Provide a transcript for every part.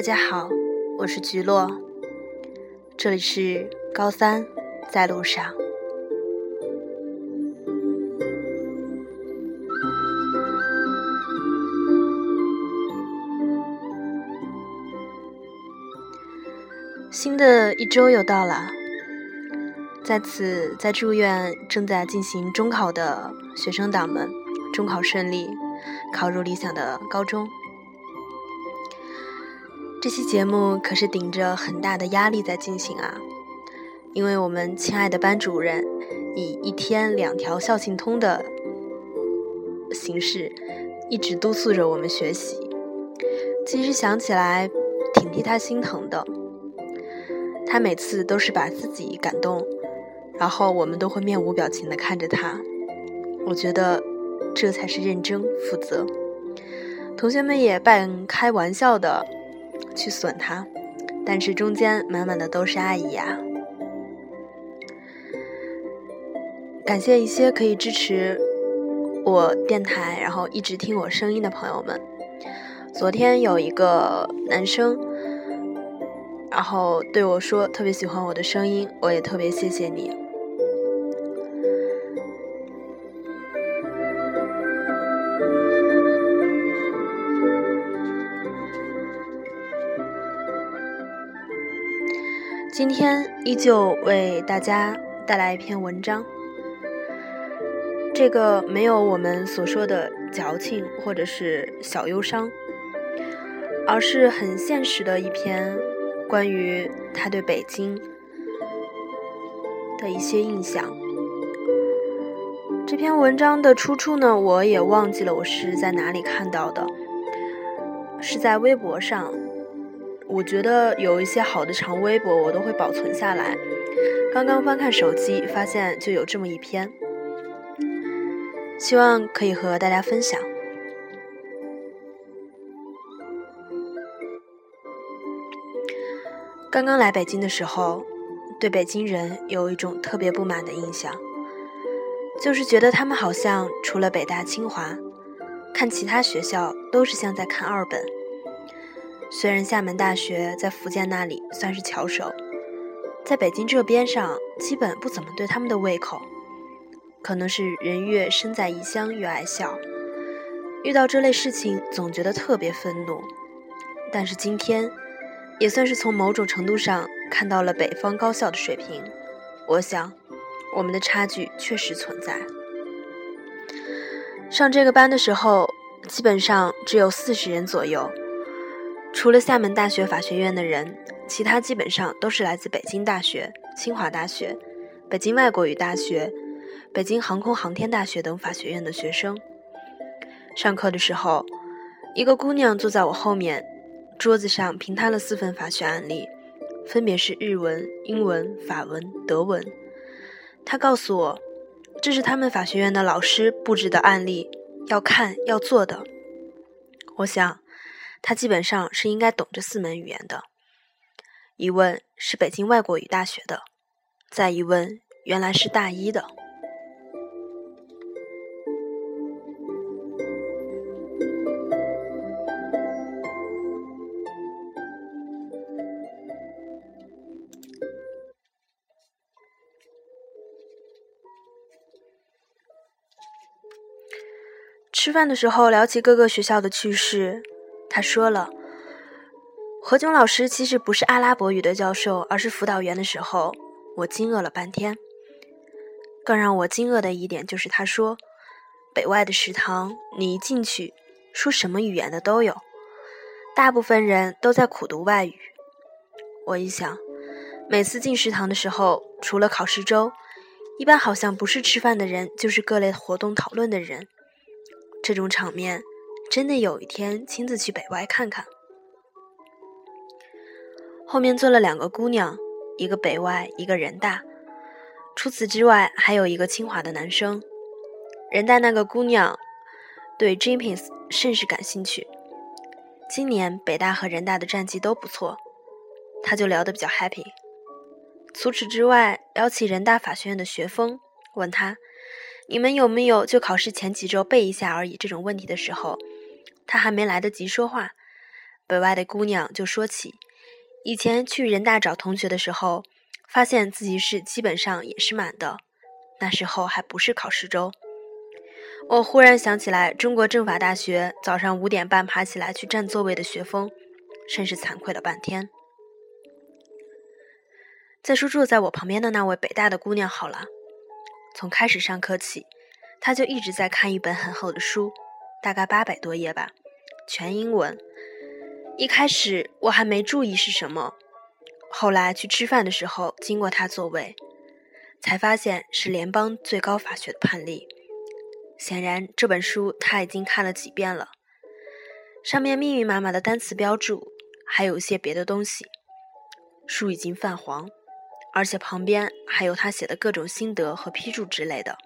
大家好，我是菊落，这里是高三在路上。新的一周又到了，在此再祝愿正在进行中考的学生党们中考顺利，考入理想的高中。这期节目可是顶着很大的压力在进行啊，因为我们亲爱的班主任以一天两条校庆通的形式，一直督促着我们学习。其实想起来挺替他心疼的，他每次都是把自己感动，然后我们都会面无表情的看着他。我觉得这才是认真负责。同学们也半开玩笑的。去损他，但是中间满满的都是爱意啊！感谢一些可以支持我电台，然后一直听我声音的朋友们。昨天有一个男生，然后对我说特别喜欢我的声音，我也特别谢谢你。今天依旧为大家带来一篇文章，这个没有我们所说的矫情或者是小忧伤，而是很现实的一篇关于他对北京的一些印象。这篇文章的出处呢，我也忘记了，我是在哪里看到的，是在微博上。我觉得有一些好的长微博，我都会保存下来。刚刚翻看手机，发现就有这么一篇，希望可以和大家分享。刚刚来北京的时候，对北京人有一种特别不满的印象，就是觉得他们好像除了北大、清华，看其他学校都是像在看二本。虽然厦门大学在福建那里算是翘首，在北京这边上基本不怎么对他们的胃口。可能是人越身在异乡越爱笑，遇到这类事情总觉得特别愤怒。但是今天，也算是从某种程度上看到了北方高校的水平。我想，我们的差距确实存在。上这个班的时候，基本上只有四十人左右。除了厦门大学法学院的人，其他基本上都是来自北京大学、清华大学、北京外国语大学、北京航空航天大学等法学院的学生。上课的时候，一个姑娘坐在我后面，桌子上平摊了四份法学案例，分别是日文、英文、法文、德文。她告诉我，这是他们法学院的老师布置的案例，要看要做的。我想。他基本上是应该懂这四门语言的。一问是北京外国语大学的，再一问原来是大一的。吃饭的时候聊起各个学校的趣事。他说了，何炅老师其实不是阿拉伯语的教授，而是辅导员的时候，我惊愕了半天。更让我惊愕的一点就是，他说，北外的食堂，你一进去，说什么语言的都有，大部分人都在苦读外语。我一想，每次进食堂的时候，除了考试周，一般好像不是吃饭的人，就是各类活动讨论的人，这种场面。真的有一天亲自去北外看看。后面坐了两个姑娘，一个北外，一个人大。除此之外，还有一个清华的男生。人大那个姑娘对 Jenkins 甚是感兴趣。今年北大和人大的战绩都不错，他就聊得比较 happy。除此之外，聊起人大法学院的学风，问他：“你们有没有就考试前几周背一下而已？”这种问题的时候。他还没来得及说话，北外的姑娘就说起，以前去人大找同学的时候，发现自习室基本上也是满的。那时候还不是考试周。我忽然想起来，中国政法大学早上五点半爬起来去占座位的学风，甚是惭愧了半天。再说坐在我旁边的那位北大的姑娘好了，从开始上课起，她就一直在看一本很厚的书，大概八百多页吧，全英文。一开始我还没注意是什么，后来去吃饭的时候经过他座位，才发现是联邦最高法学的判例。显然这本书他已经看了几遍了，上面密密麻麻的单词标注，还有一些别的东西，书已经泛黄。而且旁边还有他写的各种心得和批注之类的。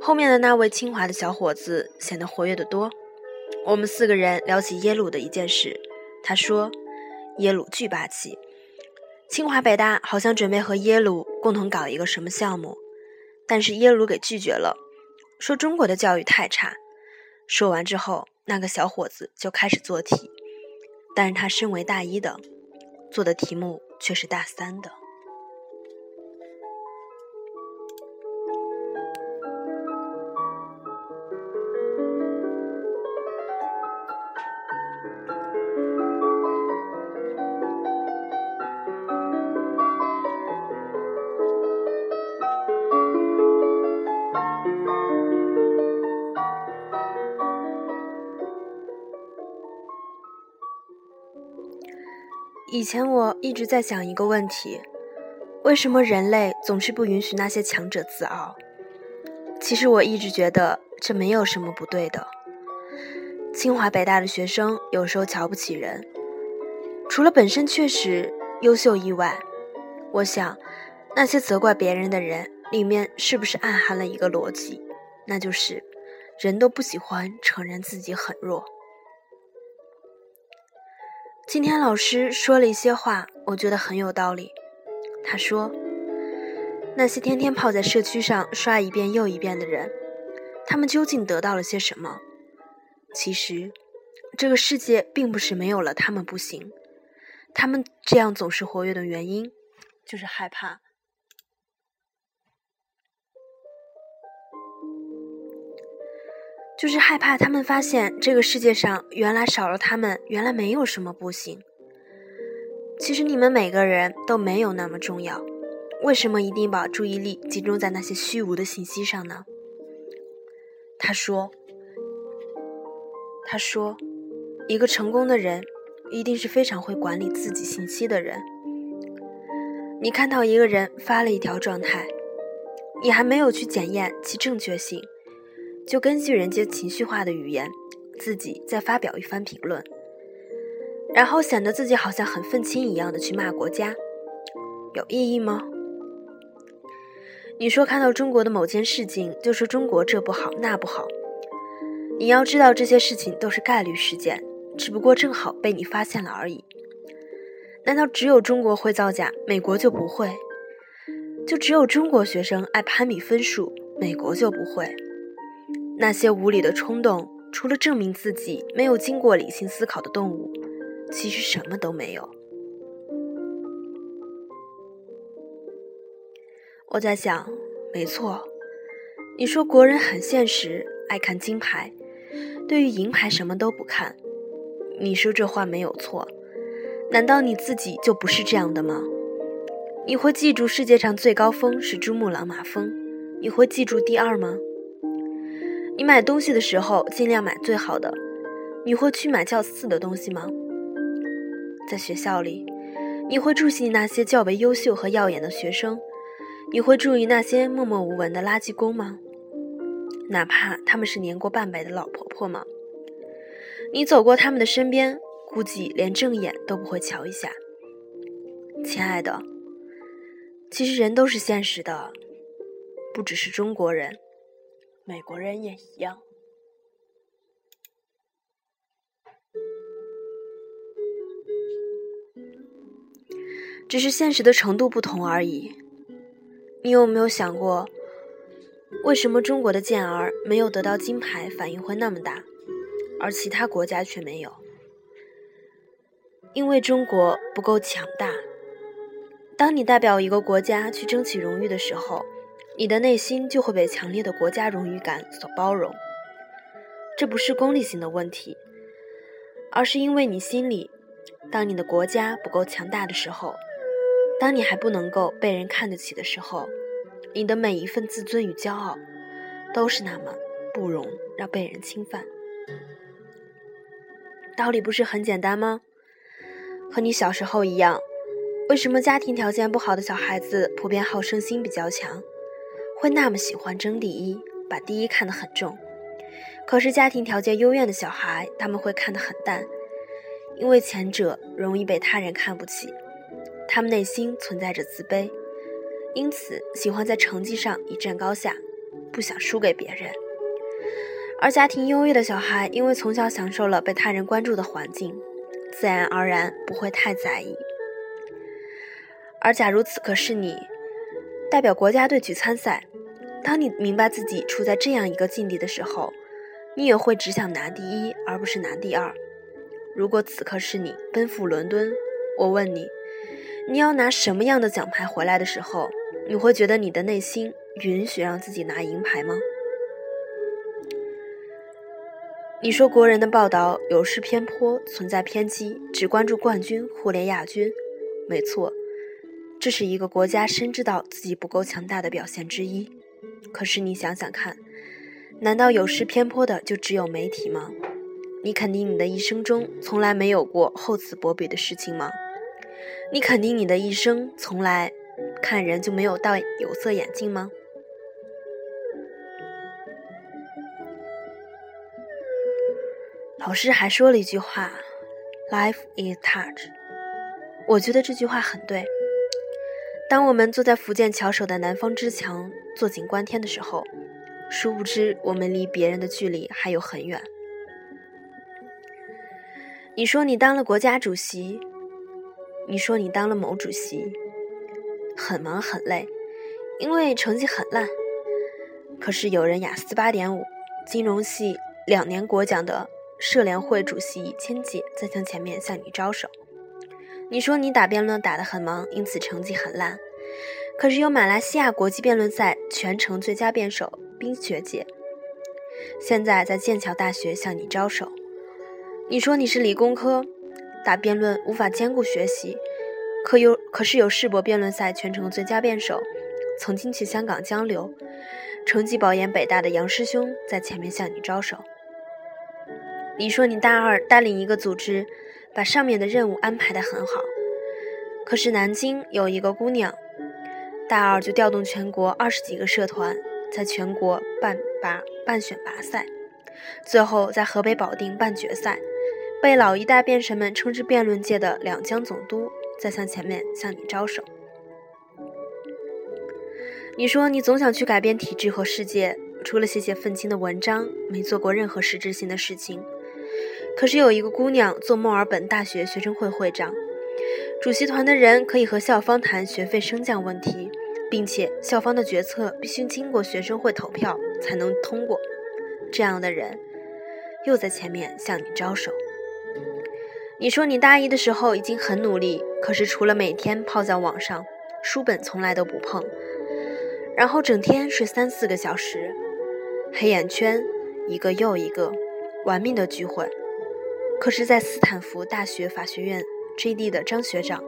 后面的那位清华的小伙子显得活跃得多。我们四个人聊起耶鲁的一件事，他说：“耶鲁巨霸气，清华北大好像准备和耶鲁共同搞一个什么项目，但是耶鲁给拒绝了，说中国的教育太差。”说完之后，那个小伙子就开始做题，但是他身为大一的，做的题目却是大三的。以前我一直在想一个问题：为什么人类总是不允许那些强者自傲？其实我一直觉得这没有什么不对的。清华北大的学生有时候瞧不起人，除了本身确实优秀以外，我想那些责怪别人的人里面是不是暗含了一个逻辑，那就是人都不喜欢承认自己很弱。今天老师说了一些话，我觉得很有道理。他说：“那些天天泡在社区上刷一遍又一遍的人，他们究竟得到了些什么？其实，这个世界并不是没有了他们不行。他们这样总是活跃的原因，就是害怕。”就是害怕他们发现这个世界上原来少了他们，原来没有什么不行。其实你们每个人都没有那么重要，为什么一定把注意力集中在那些虚无的信息上呢？他说：“他说，一个成功的人一定是非常会管理自己信息的人。你看到一个人发了一条状态，你还没有去检验其正确性。”就根据人家情绪化的语言，自己再发表一番评论，然后显得自己好像很愤青一样的去骂国家，有意义吗？你说看到中国的某件事情就说中国这不好那不好，你要知道这些事情都是概率事件，只不过正好被你发现了而已。难道只有中国会造假，美国就不会？就只有中国学生爱攀比分数，美国就不会？那些无理的冲动，除了证明自己没有经过理性思考的动物，其实什么都没有。我在想，没错，你说国人很现实，爱看金牌，对于银牌什么都不看。你说这话没有错，难道你自己就不是这样的吗？你会记住世界上最高峰是珠穆朗玛峰，你会记住第二吗？你买东西的时候尽量买最好的。你会去买较次的东西吗？在学校里，你会注意那些较为优秀和耀眼的学生？你会注意那些默默无闻的垃圾工吗？哪怕他们是年过半百的老婆婆吗？你走过他们的身边，估计连正眼都不会瞧一下。亲爱的，其实人都是现实的，不只是中国人。美国人也一样，只是现实的程度不同而已。你有没有想过，为什么中国的健儿没有得到金牌反应会那么大，而其他国家却没有？因为中国不够强大。当你代表一个国家去争取荣誉的时候，你的内心就会被强烈的国家荣誉感所包容。这不是功利性的问题，而是因为你心里，当你的国家不够强大的时候，当你还不能够被人看得起的时候，你的每一份自尊与骄傲，都是那么不容让被人侵犯。道理不是很简单吗？和你小时候一样，为什么家庭条件不好的小孩子普遍好胜心比较强，会那么喜欢争第一，把第一看得很重？可是家庭条件优越的小孩，他们会看得很淡，因为前者容易被他人看不起，他们内心存在着自卑，因此喜欢在成绩上一战高下，不想输给别人。而家庭优越的小孩，因为从小享受了被他人关注的环境，自然而然不会太在意。而假如此刻是你代表国家队去参赛，当你明白自己处在这样一个境地的时候，你也会只想拿第一，而不是拿第二。如果此刻是你奔赴伦敦，我问你，你要拿什么样的奖牌回来的时候，你会觉得你的内心允许让自己拿银牌吗？你说国人的报道有失偏颇，存在偏激，只关注冠军，忽略亚军。没错，这是一个国家深知道自己不够强大的表现之一。可是你想想看，难道有失偏颇的就只有媒体吗？你肯定你的一生中从来没有过厚此薄彼的事情吗？你肯定你的一生从来看人就没有戴有色眼镜吗？老师还说了一句话：“Life is touch。”我觉得这句话很对。当我们坐在福建桥首的南方之墙坐井观天的时候，殊不知我们离别人的距离还有很远。你说你当了国家主席，你说你当了某主席，很忙很累，因为成绩很烂。可是有人雅思八点五，金融系两年国奖的。社联会主席千姐在向前面向你招手。你说你打辩论打得很忙，因此成绩很烂。可是有马来西亚国际辩论赛全程最佳辩手冰雪姐，现在在剑桥大学向你招手。你说你是理工科，打辩论无法兼顾学习，可有可是有世博辩论赛全程最佳辩手，曾经去香港交流，成绩保研北大的杨师兄在前面向你招手。你说你大二带领一个组织，把上面的任务安排得很好，可是南京有一个姑娘，大二就调动全国二十几个社团，在全国办拔办选拔赛，最后在河北保定办决赛，被老一代辩神们称之辩论界的两江总督，在向前面向你招手。你说你总想去改变体制和世界，除了写写愤青的文章，没做过任何实质性的事情。可是有一个姑娘做墨尔本大学学生会会长，主席团的人可以和校方谈学费升降问题，并且校方的决策必须经过学生会投票才能通过。这样的人又在前面向你招手。你说你大一的时候已经很努力，可是除了每天泡在网上，书本从来都不碰，然后整天睡三四个小时，黑眼圈一个又一个，玩命的聚会。可是，在斯坦福大学法学院 J.D. 的张学长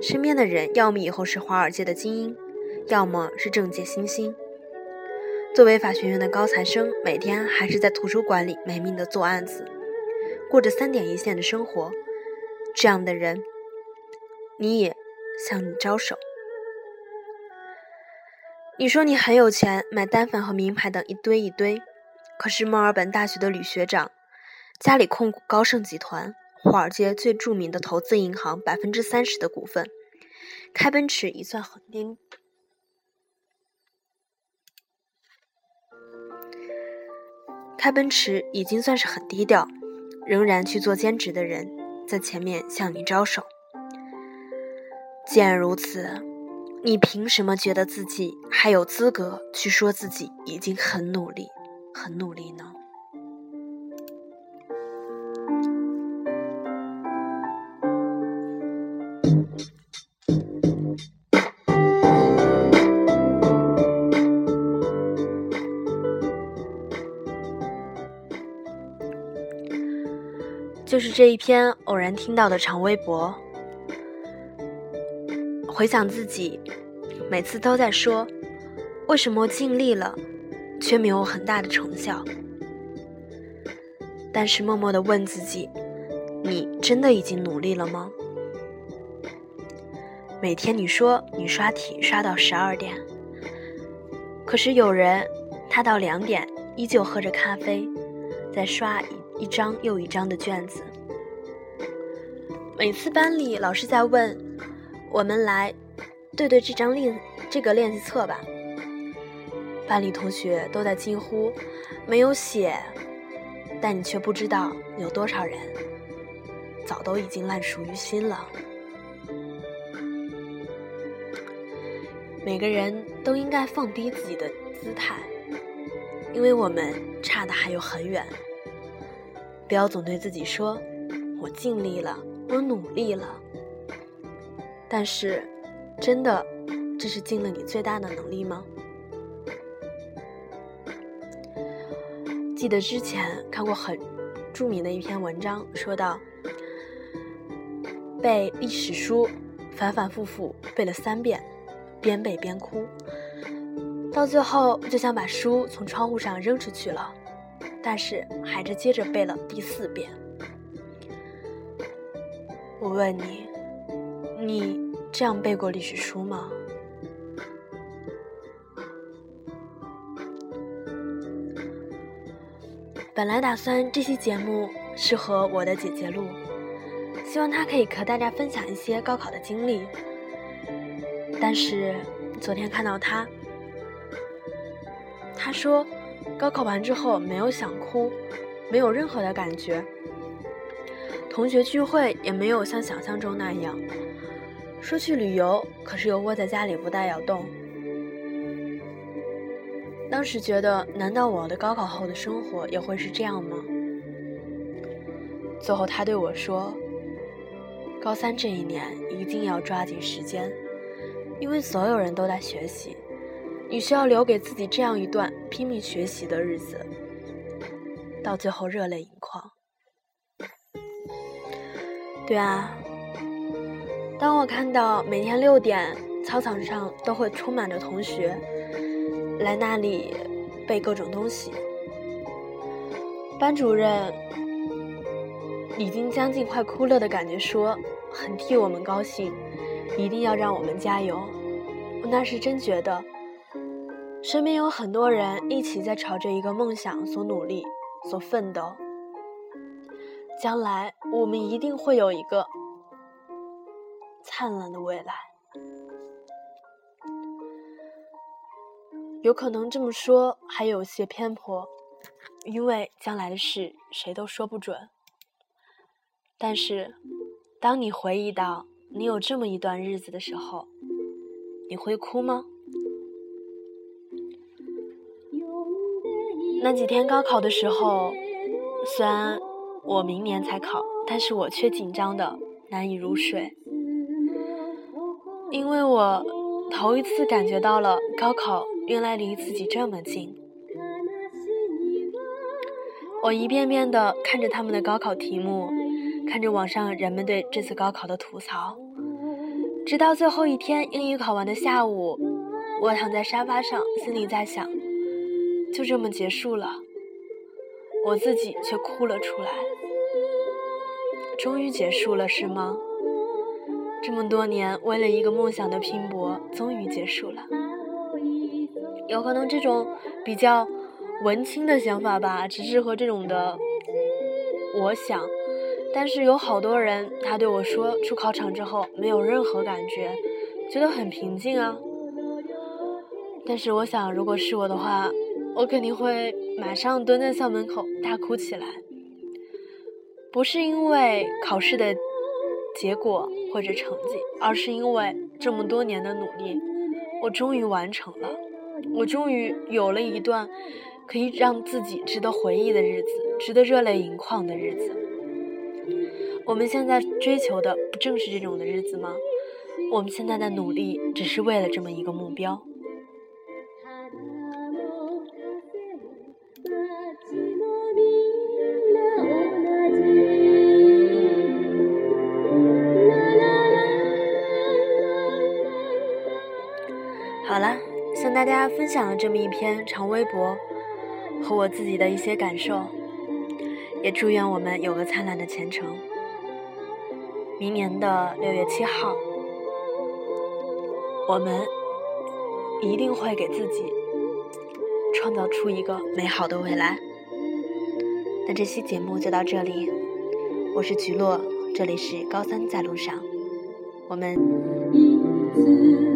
身边的人，要么以后是华尔街的精英，要么是政界新星。作为法学院的高材生，每天还是在图书馆里没命的做案子，过着三点一线的生活。这样的人，你也向你招手。你说你很有钱，买单反和名牌等一堆一堆。可是墨尔本大学的吕学长。家里控股高盛集团，华尔街最著名的投资银行百分之三十的股份，开奔驰已算很低，开奔驰已经算是很低调，仍然去做兼职的人，在前面向你招手。既然如此，你凭什么觉得自己还有资格去说自己已经很努力，很努力呢？就是这一篇偶然听到的长微博。回想自己，每次都在说，为什么尽力了，却没有很大的成效。但是默默的问自己，你真的已经努力了吗？每天你说你刷题刷到十二点，可是有人他到两点依旧喝着咖啡，在刷一张又一张的卷子。每次班里老师在问，我们来对对这张练这个练习册吧，班里同学都在惊呼，没有写，但你却不知道有多少人早都已经烂熟于心了。每个人都应该放低自己的姿态，因为我们差的还有很远。不要总对自己说：“我尽力了，我努力了。”但是，真的，这是尽了你最大的能力吗？记得之前看过很著名的一篇文章，说到背历史书，反反复复背了三遍。边背边哭，到最后就想把书从窗户上扔出去了，但是还是接着背了第四遍。我问你，你这样背过历史书吗？本来打算这期节目是和我的姐姐录，希望她可以和大家分享一些高考的经历。但是昨天看到他，他说高考完之后没有想哭，没有任何的感觉。同学聚会也没有像想象中那样，说去旅游，可是又窝在家里不带要动。当时觉得，难道我的高考后的生活也会是这样吗？最后他对我说：“高三这一年一定要抓紧时间。”因为所有人都在学习，你需要留给自己这样一段拼命学习的日子，到最后热泪盈眶。对啊，当我看到每天六点操场上都会充满着同学来那里背各种东西，班主任已经将近快哭了的感觉，说很替我们高兴。一定要让我们加油！我那时真觉得，身边有很多人一起在朝着一个梦想所努力、所奋斗。将来我们一定会有一个灿烂的未来。有可能这么说还有些偏颇，因为将来的事谁都说不准。但是，当你回忆到……你有这么一段日子的时候，你会哭吗？那几天高考的时候，虽然我明年才考，但是我却紧张的难以入睡，因为我头一次感觉到了高考原来离自己这么近。我一遍遍的看着他们的高考题目。看着网上人们对这次高考的吐槽，直到最后一天英语考完的下午，我躺在沙发上，心里在想：就这么结束了，我自己却哭了出来。终于结束了，是吗？这么多年为了一个梦想的拼搏，终于结束了。有可能这种比较文青的想法吧，只适合这种的。我想。但是有好多人，他对我说，出考场之后没有任何感觉，觉得很平静啊。但是我想，如果是我的话，我肯定会马上蹲在校门口大哭起来。不是因为考试的结果或者成绩，而是因为这么多年的努力，我终于完成了，我终于有了一段可以让自己值得回忆的日子，值得热泪盈眶的日子。我们现在追求的不正是这种的日子吗？我们现在的努力只是为了这么一个目标。大家分享了这么一篇长微博和我自己的一些感受，也祝愿我们有个灿烂的前程。明年的六月七号，我们一定会给自己创造出一个美好的未来。那这期节目就到这里，我是菊落，这里是高三在路上，我们。